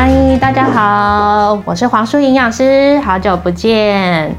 嗨，大家好，我是黄淑营养师，好久不见。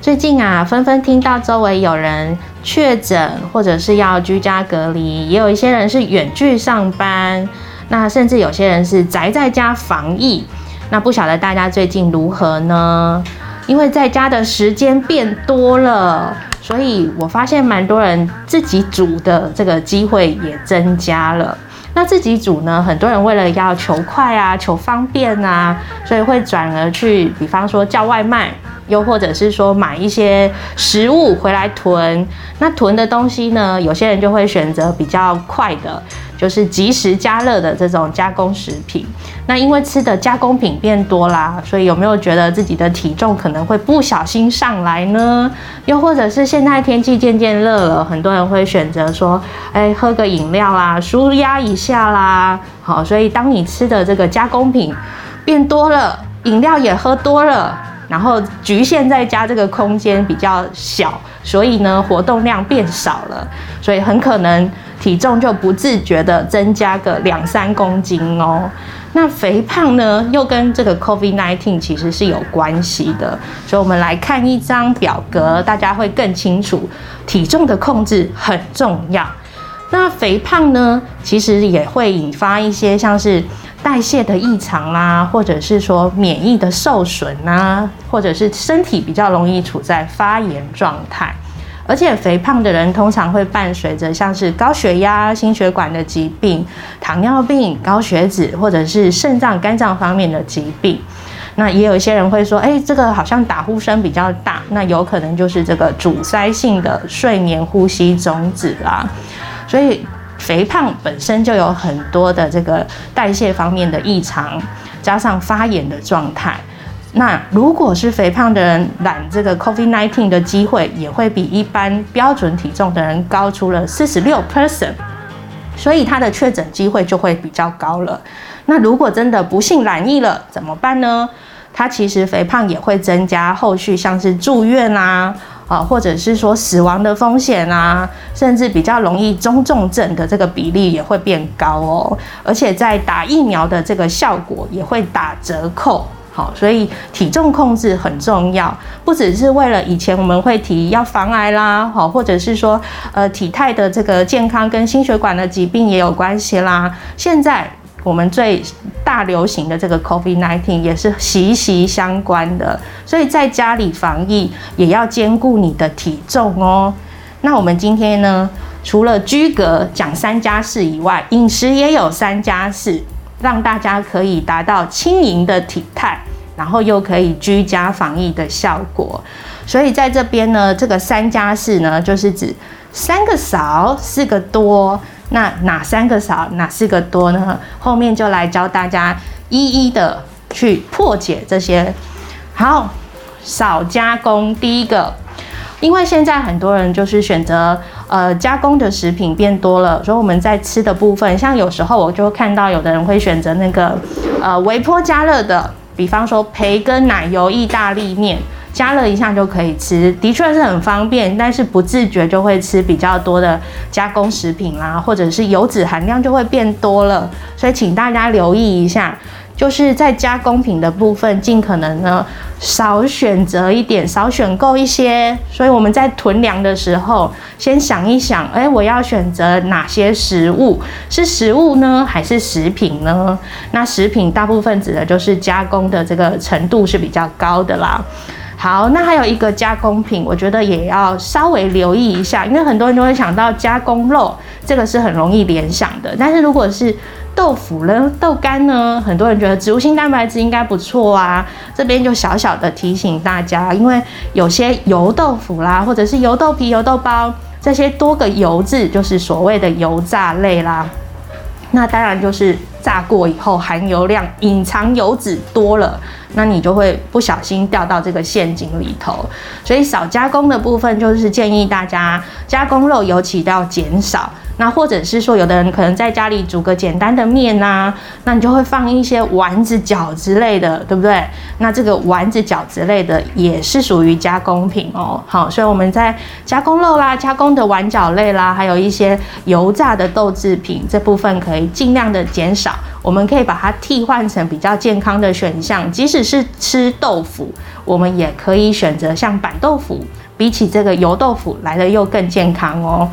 最近啊，纷纷听到周围有人确诊，或者是要居家隔离，也有一些人是远距上班，那甚至有些人是宅在家防疫。那不晓得大家最近如何呢？因为在家的时间变多了，所以我发现蛮多人自己煮的这个机会也增加了。那自己煮呢？很多人为了要求快啊、求方便啊，所以会转而去，比方说叫外卖，又或者是说买一些食物回来囤。那囤的东西呢，有些人就会选择比较快的。就是即时加热的这种加工食品，那因为吃的加工品变多啦，所以有没有觉得自己的体重可能会不小心上来呢？又或者是现在天气渐渐热了，很多人会选择说，哎，喝个饮料啦，舒压一下啦。好，所以当你吃的这个加工品变多了，饮料也喝多了，然后局限在家这个空间比较小，所以呢，活动量变少了，所以很可能。体重就不自觉的增加个两三公斤哦。那肥胖呢，又跟这个 COVID-19 其实是有关系的。所以，我们来看一张表格，大家会更清楚。体重的控制很重要。那肥胖呢，其实也会引发一些像是代谢的异常啦，或者是说免疫的受损啊，或者是身体比较容易处在发炎状态。而且肥胖的人通常会伴随着像是高血压、心血管的疾病、糖尿病、高血脂，或者是肾脏、肝脏方面的疾病。那也有一些人会说，哎，这个好像打呼声比较大，那有可能就是这个阻塞性的睡眠呼吸中止啦。所以肥胖本身就有很多的这个代谢方面的异常，加上发炎的状态。那如果是肥胖的人染这个 COVID-19 的机会，也会比一般标准体重的人高出了四十六 percent，所以他的确诊机会就会比较高了。那如果真的不幸染疫了，怎么办呢？他其实肥胖也会增加后续像是住院啊，啊，或者是说死亡的风险啊，甚至比较容易中重症的这个比例也会变高哦。而且在打疫苗的这个效果也会打折扣。好，所以体重控制很重要，不只是为了以前我们会提要防癌啦，好，或者是说呃体态的这个健康跟心血管的疾病也有关系啦。现在我们最大流行的这个 COVID-19 也是息息相关的，所以在家里防疫也要兼顾你的体重哦。那我们今天呢，除了居格讲三加四以外，饮食也有三加四。让大家可以达到轻盈的体态，然后又可以居家防疫的效果。所以在这边呢，这个三加四呢，就是指三个少，四个多。那哪三个少，哪四个多呢？后面就来教大家一一的去破解这些。好，少加工，第一个。因为现在很多人就是选择呃加工的食品变多了，所以我们在吃的部分，像有时候我就看到有的人会选择那个呃微波加热的，比方说培根奶油意大利面，加热一下就可以吃，的确是很方便，但是不自觉就会吃比较多的加工食品啦，或者是油脂含量就会变多了，所以请大家留意一下。就是在加工品的部分，尽可能呢少选择一点，少选购一些。所以我们在囤粮的时候，先想一想，哎，我要选择哪些食物？是食物呢，还是食品呢？那食品大部分指的就是加工的这个程度是比较高的啦。好，那还有一个加工品，我觉得也要稍微留意一下，因为很多人都会想到加工肉，这个是很容易联想的。但是如果是豆腐呢？豆干呢？很多人觉得植物性蛋白质应该不错啊。这边就小小的提醒大家，因为有些油豆腐啦，或者是油豆皮、油豆包这些多个油字，就是所谓的油炸类啦。那当然就是炸过以后含油量、隐藏油脂多了，那你就会不小心掉到这个陷阱里头。所以少加工的部分，就是建议大家加工肉尤其要减少。那或者是说，有的人可能在家里煮个简单的面呐，那你就会放一些丸子、饺之类的，对不对？那这个丸子、饺之类的也是属于加工品哦。好，所以我们在加工肉啦、加工的丸饺类啦，还有一些油炸的豆制品这部分，可以尽量的减少。我们可以把它替换成比较健康的选项，即使是吃豆腐，我们也可以选择像板豆腐，比起这个油豆腐来的又更健康哦。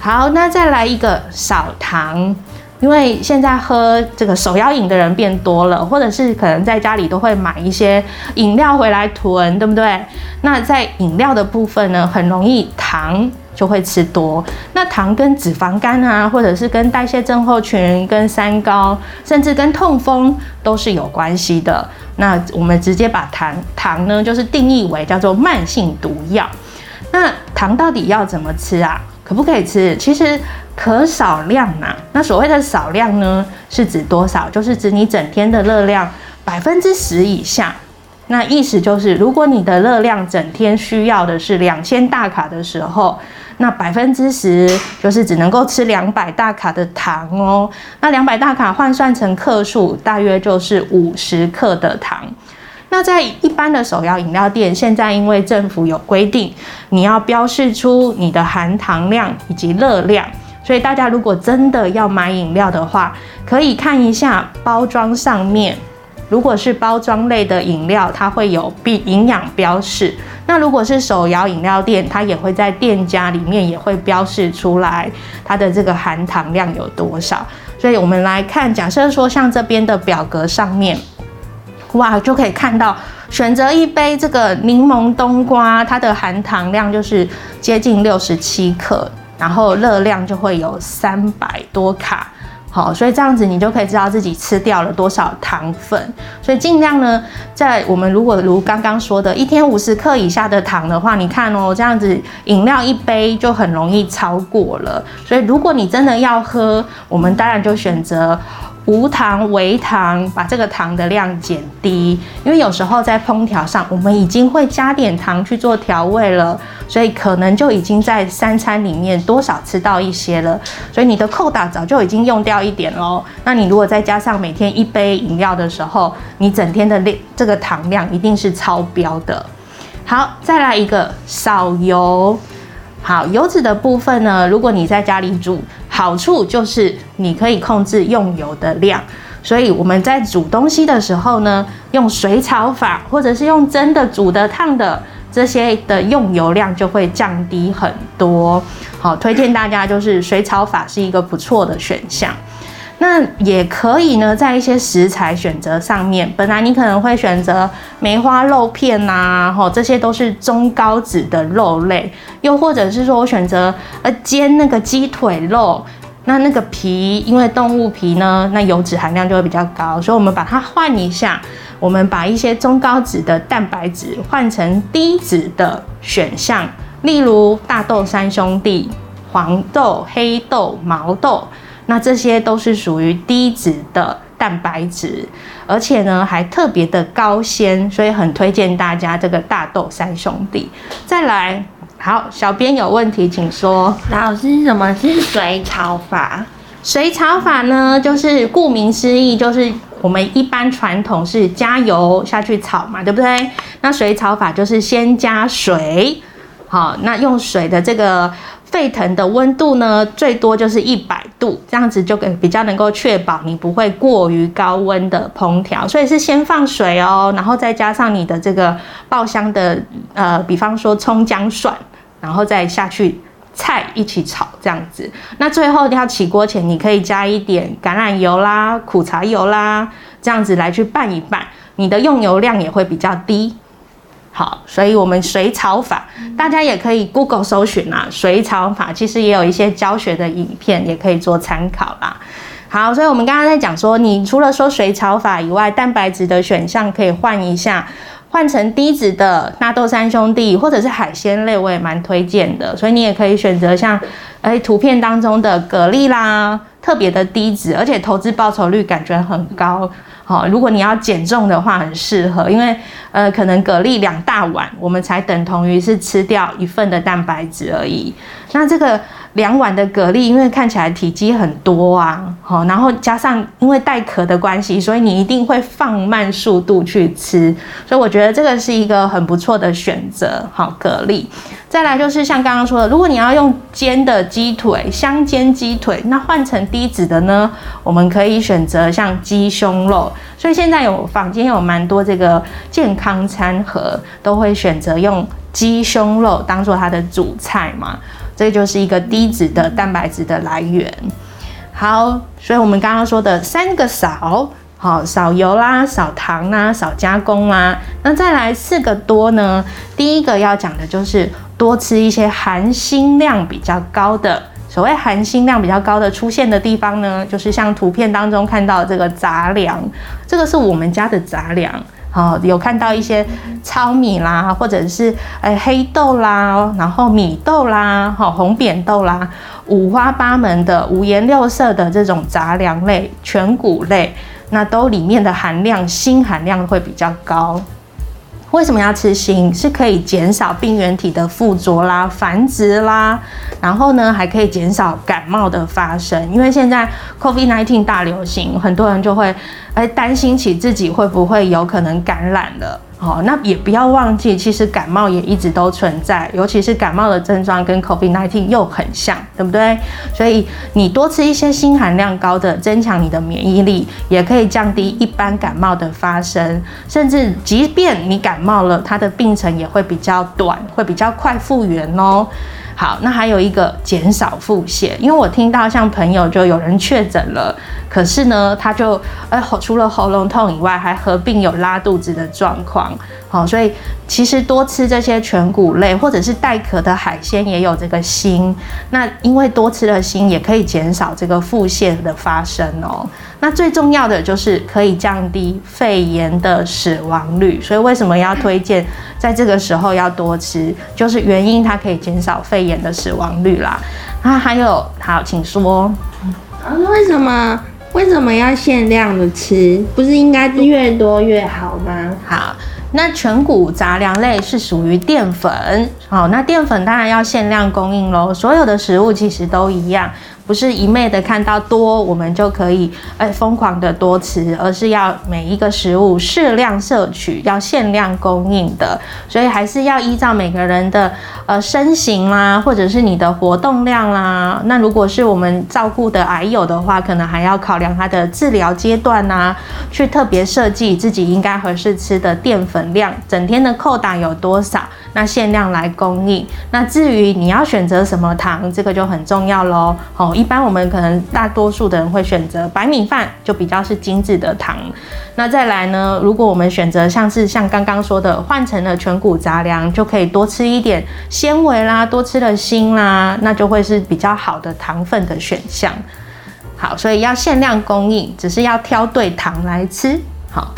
好，那再来一个少糖，因为现在喝这个手摇饮的人变多了，或者是可能在家里都会买一些饮料回来囤，对不对？那在饮料的部分呢，很容易糖就会吃多。那糖跟脂肪肝啊，或者是跟代谢症候群、跟三高，甚至跟痛风都是有关系的。那我们直接把糖糖呢，就是定义为叫做慢性毒药。那糖到底要怎么吃啊？可不可以吃？其实可少量呐。那所谓的少量呢，是指多少？就是指你整天的热量百分之十以下。那意思就是，如果你的热量整天需要的是两千大卡的时候，那百分之十就是只能够吃两百大卡的糖哦。那两百大卡换算成克数，大约就是五十克的糖。那在一般的手摇饮料店，现在因为政府有规定，你要标示出你的含糖量以及热量，所以大家如果真的要买饮料的话，可以看一下包装上面，如果是包装类的饮料，它会有必营养标示；那如果是手摇饮料店，它也会在店家里面也会标示出来它的这个含糖量有多少。所以我们来看，假设说像这边的表格上面。哇，就可以看到选择一杯这个柠檬冬瓜，它的含糖量就是接近六十七克，然后热量就会有三百多卡。好，所以这样子你就可以知道自己吃掉了多少糖分。所以尽量呢，在我们如果如刚刚说的，一天五十克以下的糖的话，你看哦，这样子饮料一杯就很容易超过了。所以如果你真的要喝，我们当然就选择。无糖、微糖，把这个糖的量减低，因为有时候在烹调上，我们已经会加点糖去做调味了，所以可能就已经在三餐里面多少吃到一些了，所以你的扣打早就已经用掉一点喽。那你如果再加上每天一杯饮料的时候，你整天的量这个糖量一定是超标的。好，再来一个少油。好，油脂的部分呢，如果你在家里煮。好处就是你可以控制用油的量，所以我们在煮东西的时候呢，用水炒法或者是用蒸的、煮的、烫的这些的用油量就会降低很多。好，推荐大家就是水炒法是一个不错的选项。那也可以呢，在一些食材选择上面，本来你可能会选择梅花肉片呐，吼，这些都是中高脂的肉类，又或者是说我选择呃煎那个鸡腿肉，那那个皮因为动物皮呢，那油脂含量就会比较高，所以我们把它换一下，我们把一些中高脂的蛋白质换成低脂的选项，例如大豆三兄弟、黄豆、黑豆、毛豆。那这些都是属于低脂的蛋白质，而且呢还特别的高纤，所以很推荐大家这个大豆三兄弟。再来，好，小编有问题请说。老师，什么是水炒法？水炒法呢，就是顾名思义，就是我们一般传统是加油下去炒嘛，对不对？那水炒法就是先加水，好，那用水的这个。沸腾的温度呢，最多就是一百度，这样子就比较能够确保你不会过于高温的烹调。所以是先放水哦，然后再加上你的这个爆香的呃，比方说葱姜蒜，然后再下去菜一起炒这样子。那最后要起锅前，你可以加一点橄榄油啦、苦茶油啦，这样子来去拌一拌，你的用油量也会比较低。好，所以我们水炒法，大家也可以 Google 搜寻啊。水炒法其实也有一些教学的影片，也可以做参考啦。好，所以我们刚刚在讲说，你除了说水炒法以外，蛋白质的选项可以换一下，换成低脂的纳豆三兄弟，或者是海鲜类，我也蛮推荐的。所以你也可以选择像，哎，图片当中的蛤蜊啦，特别的低脂，而且投资报酬率感觉很高。好，如果你要减重的话，很适合，因为呃，可能蛤蜊两大碗，我们才等同于是吃掉一份的蛋白质而已。那这个两碗的蛤蜊，因为看起来体积很多啊，好，然后加上因为带壳的关系，所以你一定会放慢速度去吃，所以我觉得这个是一个很不错的选择。好，蛤蜊。再来就是像刚刚说的，如果你要用煎的鸡腿，香煎鸡腿，那换成低脂的呢，我们可以选择像鸡胸肉。所以现在有坊间有蛮多这个健康餐盒，都会选择用鸡胸肉当做它的主菜嘛。这就是一个低脂的蛋白质的来源。好，所以我们刚刚说的三个少，好，少油啦，少糖啦，少加工啦。那再来四个多呢？第一个要讲的就是多吃一些含锌量比较高的。所谓含锌量比较高的出现的地方呢，就是像图片当中看到这个杂粮，这个是我们家的杂粮。哦，有看到一些糙米啦，或者是诶黑豆啦，然后米豆啦，哦红扁豆啦，五花八门的五颜六色的这种杂粮类、全谷类，那都里面的含量锌含量会比较高。为什么要吃锌？是可以减少病原体的附着啦、繁殖啦，然后呢，还可以减少感冒的发生。因为现在 COVID-19 大流行，很多人就会哎担心起自己会不会有可能感染了。哦，那也不要忘记，其实感冒也一直都存在，尤其是感冒的症状跟 COVID-19 又很像，对不对？所以你多吃一些锌含量高的，增强你的免疫力，也可以降低一般感冒的发生，甚至即便你感冒了，它的病程也会比较短，会比较快复原哦。好，那还有一个减少腹泻，因为我听到像朋友就有人确诊了，可是呢，他就呃除了喉咙痛以外，还合并有拉肚子的状况。好，所以其实多吃这些全谷类或者是带壳的海鲜也有这个锌。那因为多吃了锌，也可以减少这个腹泻的发生哦。那最重要的就是可以降低肺炎的死亡率。所以为什么要推荐在这个时候要多吃？就是原因它可以减少肺炎的死亡率啦。啊，还有，好，请说。啊，为什么为什么要限量的吃？不是应该越多越好吗？好。那全谷杂粮类是属于淀粉，好，那淀粉当然要限量供应喽。所有的食物其实都一样。不是一昧的看到多，我们就可以哎疯狂的多吃，而是要每一个食物适量摄取，要限量供应的。所以还是要依照每个人的呃身形啦，或者是你的活动量啦。那如果是我们照顾的癌友的话，可能还要考量他的治疗阶段呐，去特别设计自己应该合适吃的淀粉量，整天的扣打有多少，那限量来供应。那至于你要选择什么糖，这个就很重要喽。哦。一般我们可能大多数的人会选择白米饭，就比较是精致的糖。那再来呢，如果我们选择像是像刚刚说的换成了全谷杂粮，就可以多吃一点纤维啦，多吃了锌啦，那就会是比较好的糖分的选项。好，所以要限量供应，只是要挑对糖来吃。好。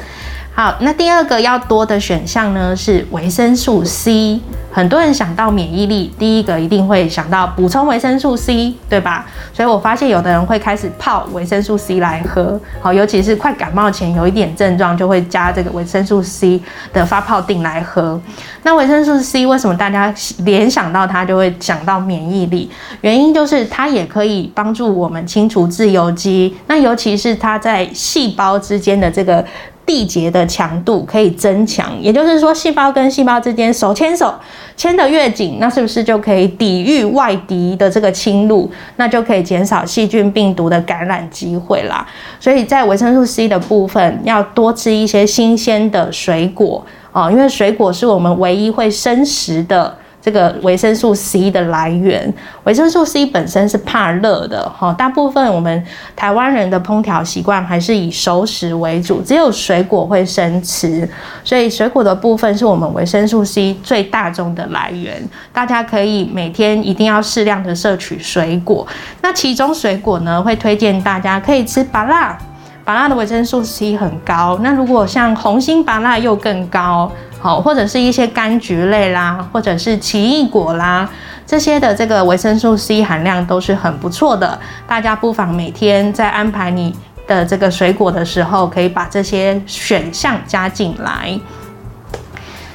好，那第二个要多的选项呢是维生素 C。很多人想到免疫力，第一个一定会想到补充维生素 C，对吧？所以我发现有的人会开始泡维生素 C 来喝。好，尤其是快感冒前有一点症状，就会加这个维生素 C 的发泡锭来喝。那维生素 C 为什么大家联想到它就会想到免疫力？原因就是它也可以帮助我们清除自由基。那尤其是它在细胞之间的这个。缔结的强度可以增强，也就是说，细胞跟细胞之间手牵手牵得越紧，那是不是就可以抵御外敌的这个侵入？那就可以减少细菌、病毒的感染机会啦。所以在维生素 C 的部分，要多吃一些新鲜的水果哦，因为水果是我们唯一会生食的。这个维生素 C 的来源，维生素 C 本身是怕热的哈，大部分我们台湾人的烹调习惯还是以熟食为主，只有水果会生吃，所以水果的部分是我们维生素 C 最大宗的来源。大家可以每天一定要适量的摄取水果，那其中水果呢，会推荐大家可以吃芭辣，芭辣的维生素 C 很高，那如果像红心芭辣又更高。好，或者是一些柑橘类啦，或者是奇异果啦，这些的这个维生素 C 含量都是很不错的。大家不妨每天在安排你的这个水果的时候，可以把这些选项加进来。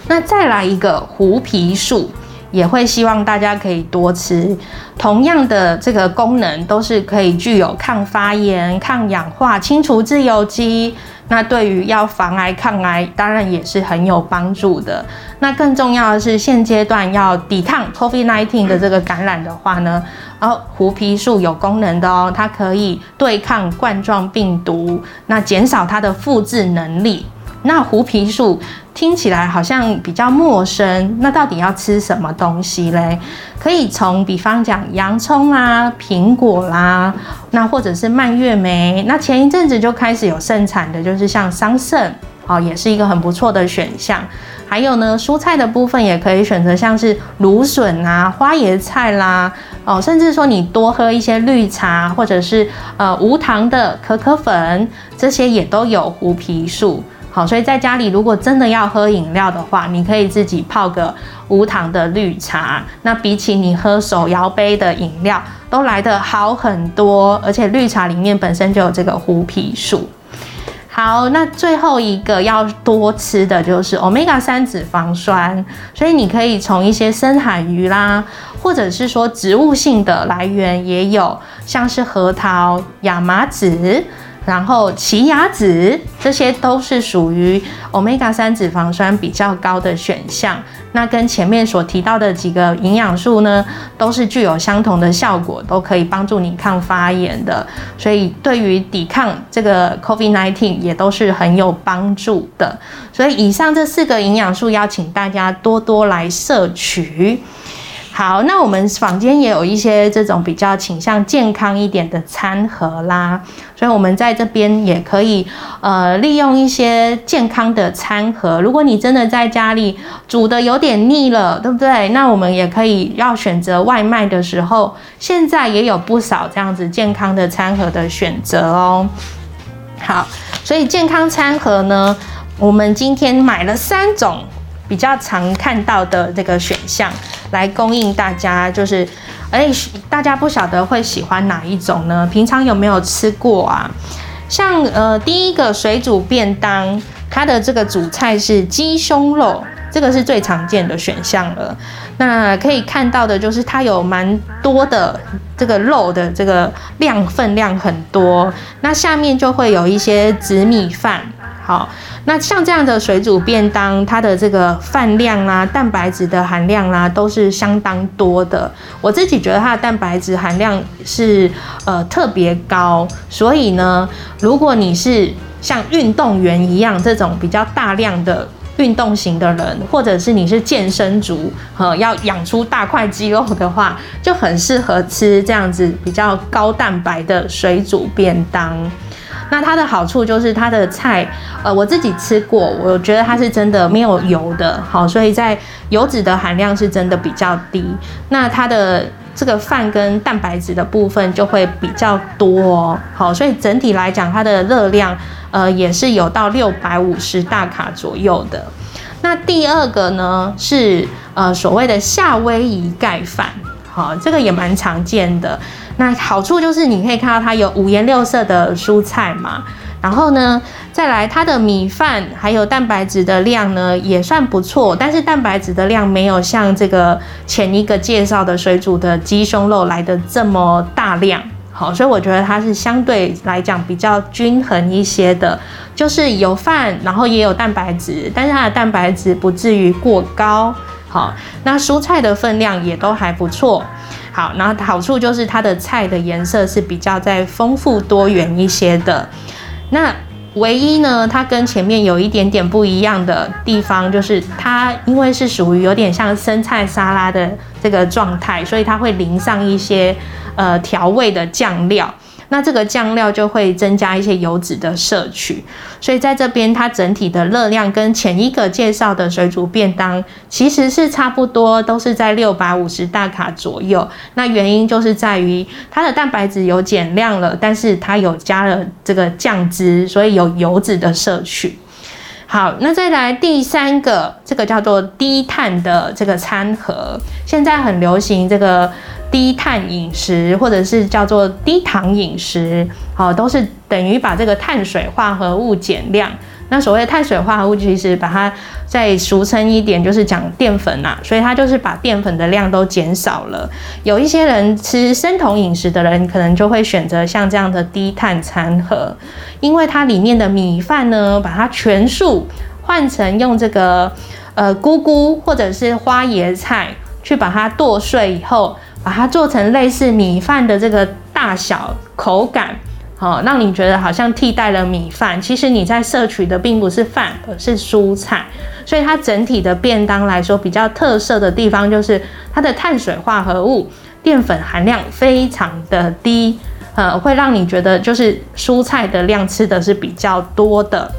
那再来一个胡皮素。也会希望大家可以多吃。同样的这个功能，都是可以具有抗发炎、抗氧化、清除自由基。那对于要防癌抗癌，当然也是很有帮助的。那更重要的是，现阶段要抵抗 COVID-19 的这个感染的话呢，然后胡皮素有功能的哦，它可以对抗冠状病毒，那减少它的复制能力。那胡皮素听起来好像比较陌生，那到底要吃什么东西嘞？可以从比方讲洋葱啦、苹果啦，那或者是蔓越莓。那前一阵子就开始有盛产的，就是像桑葚，哦，也是一个很不错的选项。还有呢，蔬菜的部分也可以选择像是芦笋啊、花椰菜啦，哦，甚至说你多喝一些绿茶，或者是呃无糖的可可粉，这些也都有胡皮素。好，所以在家里如果真的要喝饮料的话，你可以自己泡个无糖的绿茶。那比起你喝手摇杯的饮料，都来得好很多。而且绿茶里面本身就有这个胡皮素。好，那最后一个要多吃的就是 omega 三脂肪酸。所以你可以从一些深海鱼啦，或者是说植物性的来源也有，像是核桃、亚麻籽。然后奇亚籽这些都是属于 omega 三脂肪酸比较高的选项。那跟前面所提到的几个营养素呢，都是具有相同的效果，都可以帮助你抗发炎的。所以对于抵抗这个 COVID-19 也都是很有帮助的。所以以上这四个营养素，邀请大家多多来摄取。好，那我们坊间也有一些这种比较倾向健康一点的餐盒啦，所以我们在这边也可以呃利用一些健康的餐盒。如果你真的在家里煮的有点腻了，对不对？那我们也可以要选择外卖的时候，现在也有不少这样子健康的餐盒的选择哦。好，所以健康餐盒呢，我们今天买了三种。比较常看到的这个选项来供应大家，就是，哎，大家不晓得会喜欢哪一种呢？平常有没有吃过啊？像呃，第一个水煮便当，它的这个主菜是鸡胸肉，这个是最常见的选项了。那可以看到的就是它有蛮多的这个肉的这个量分量很多，那下面就会有一些紫米饭。好，那像这样的水煮便当，它的这个饭量啦、蛋白质的含量啦，都是相当多的。我自己觉得它的蛋白质含量是呃特别高，所以呢，如果你是像运动员一样这种比较大量的运动型的人，或者是你是健身族，呃，要养出大块肌肉的话，就很适合吃这样子比较高蛋白的水煮便当。那它的好处就是它的菜，呃，我自己吃过，我觉得它是真的没有油的，好，所以在油脂的含量是真的比较低。那它的这个饭跟蛋白质的部分就会比较多哦，好，所以整体来讲它的热量，呃，也是有到六百五十大卡左右的。那第二个呢是呃所谓的夏威夷盖饭，好，这个也蛮常见的。那好处就是你可以看到它有五颜六色的蔬菜嘛，然后呢，再来它的米饭还有蛋白质的量呢也算不错，但是蛋白质的量没有像这个前一个介绍的水煮的鸡胸肉来的这么大量，好，所以我觉得它是相对来讲比较均衡一些的，就是有饭，然后也有蛋白质，但是它的蛋白质不至于过高，好，那蔬菜的分量也都还不错。好，然后好处就是它的菜的颜色是比较在丰富多元一些的。那唯一呢，它跟前面有一点点不一样的地方，就是它因为是属于有点像生菜沙拉的这个状态，所以它会淋上一些呃调味的酱料。那这个酱料就会增加一些油脂的摄取，所以在这边它整体的热量跟前一个介绍的水煮便当其实是差不多，都是在六百五十大卡左右。那原因就是在于它的蛋白质有减量了，但是它有加了这个酱汁，所以有油脂的摄取。好，那再来第三个，这个叫做低碳的这个餐盒，现在很流行这个。低碳饮食，或者是叫做低糖饮食，好，都是等于把这个碳水化合物减量，那所谓的碳水化合物，其实把它再俗称一点，就是讲淀粉呐。所以它就是把淀粉的量都减少了。有一些人吃生酮饮食的人，可能就会选择像这样的低碳餐盒，因为它里面的米饭呢，把它全数换成用这个呃菇菇或者是花椰菜去把它剁碎以后，把它做成类似米饭的这个大小口感。好，让你觉得好像替代了米饭，其实你在摄取的并不是饭，而是蔬菜。所以它整体的便当来说，比较特色的地方就是它的碳水化合物、淀粉含量非常的低，呃，会让你觉得就是蔬菜的量吃的是比较多的。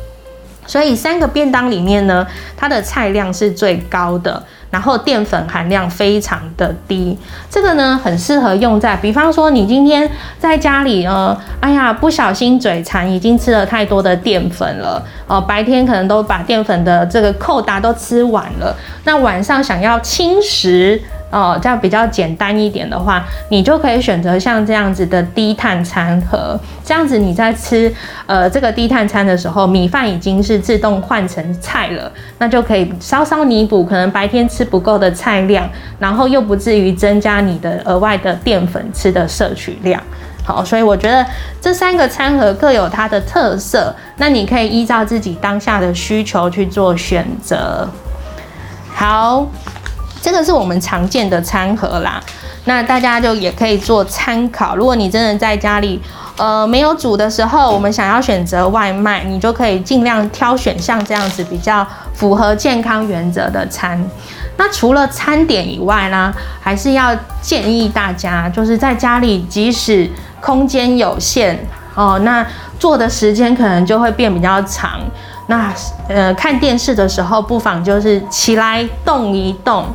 所以三个便当里面呢，它的菜量是最高的。然后淀粉含量非常的低，这个呢很适合用在，比方说你今天在家里呢，哎呀不小心嘴馋，已经吃了太多的淀粉了，哦白天可能都把淀粉的这个扣达都吃完了，那晚上想要轻食。哦，这样比较简单一点的话，你就可以选择像这样子的低碳餐盒。这样子你在吃呃这个低碳餐的时候，米饭已经是自动换成菜了，那就可以稍稍弥补可能白天吃不够的菜量，然后又不至于增加你的额外的淀粉吃的摄取量。好，所以我觉得这三个餐盒各有它的特色，那你可以依照自己当下的需求去做选择。好。这个是我们常见的餐盒啦，那大家就也可以做参考。如果你真的在家里，呃，没有煮的时候，我们想要选择外卖，你就可以尽量挑选像这样子比较符合健康原则的餐。那除了餐点以外呢，还是要建议大家，就是在家里，即使空间有限哦，那做的时间可能就会变比较长。那呃，看电视的时候，不妨就是起来动一动。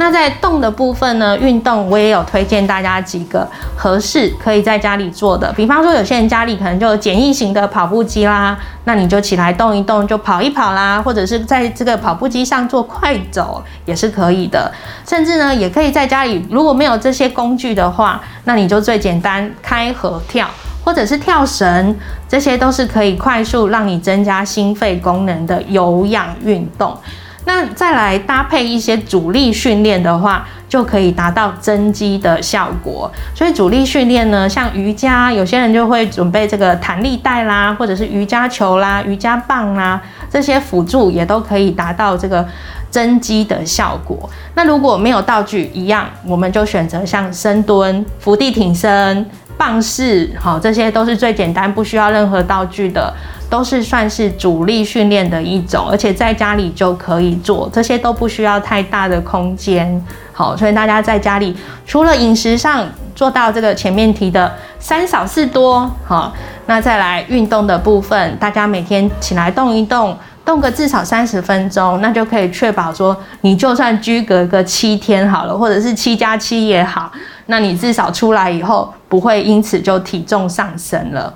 那在动的部分呢，运动我也有推荐大家几个合适可以在家里做的。比方说，有些人家里可能就简易型的跑步机啦，那你就起来动一动，就跑一跑啦，或者是在这个跑步机上做快走也是可以的。甚至呢，也可以在家里，如果没有这些工具的话，那你就最简单开合跳，或者是跳绳，这些都是可以快速让你增加心肺功能的有氧运动。那再来搭配一些阻力训练的话，就可以达到增肌的效果。所以阻力训练呢，像瑜伽，有些人就会准备这个弹力带啦，或者是瑜伽球啦、瑜伽棒啦，这些辅助也都可以达到这个增肌的效果。那如果没有道具，一样，我们就选择像深蹲、伏地挺身、棒式，好，这些都是最简单，不需要任何道具的。都是算是主力训练的一种，而且在家里就可以做，这些都不需要太大的空间。好，所以大家在家里除了饮食上做到这个前面提的三少四多，好，那再来运动的部分，大家每天起来动一动，动个至少三十分钟，那就可以确保说，你就算居隔个七天好了，或者是七加七也好，那你至少出来以后不会因此就体重上升了。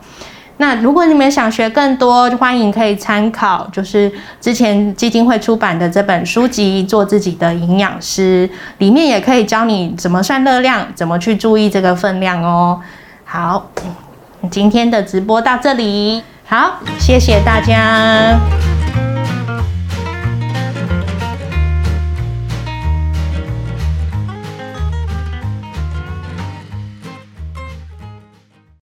那如果你们想学更多，欢迎可以参考，就是之前基金会出版的这本书籍《做自己的营养师》，里面也可以教你怎么算热量，怎么去注意这个分量哦。好，今天的直播到这里，好，谢谢大家。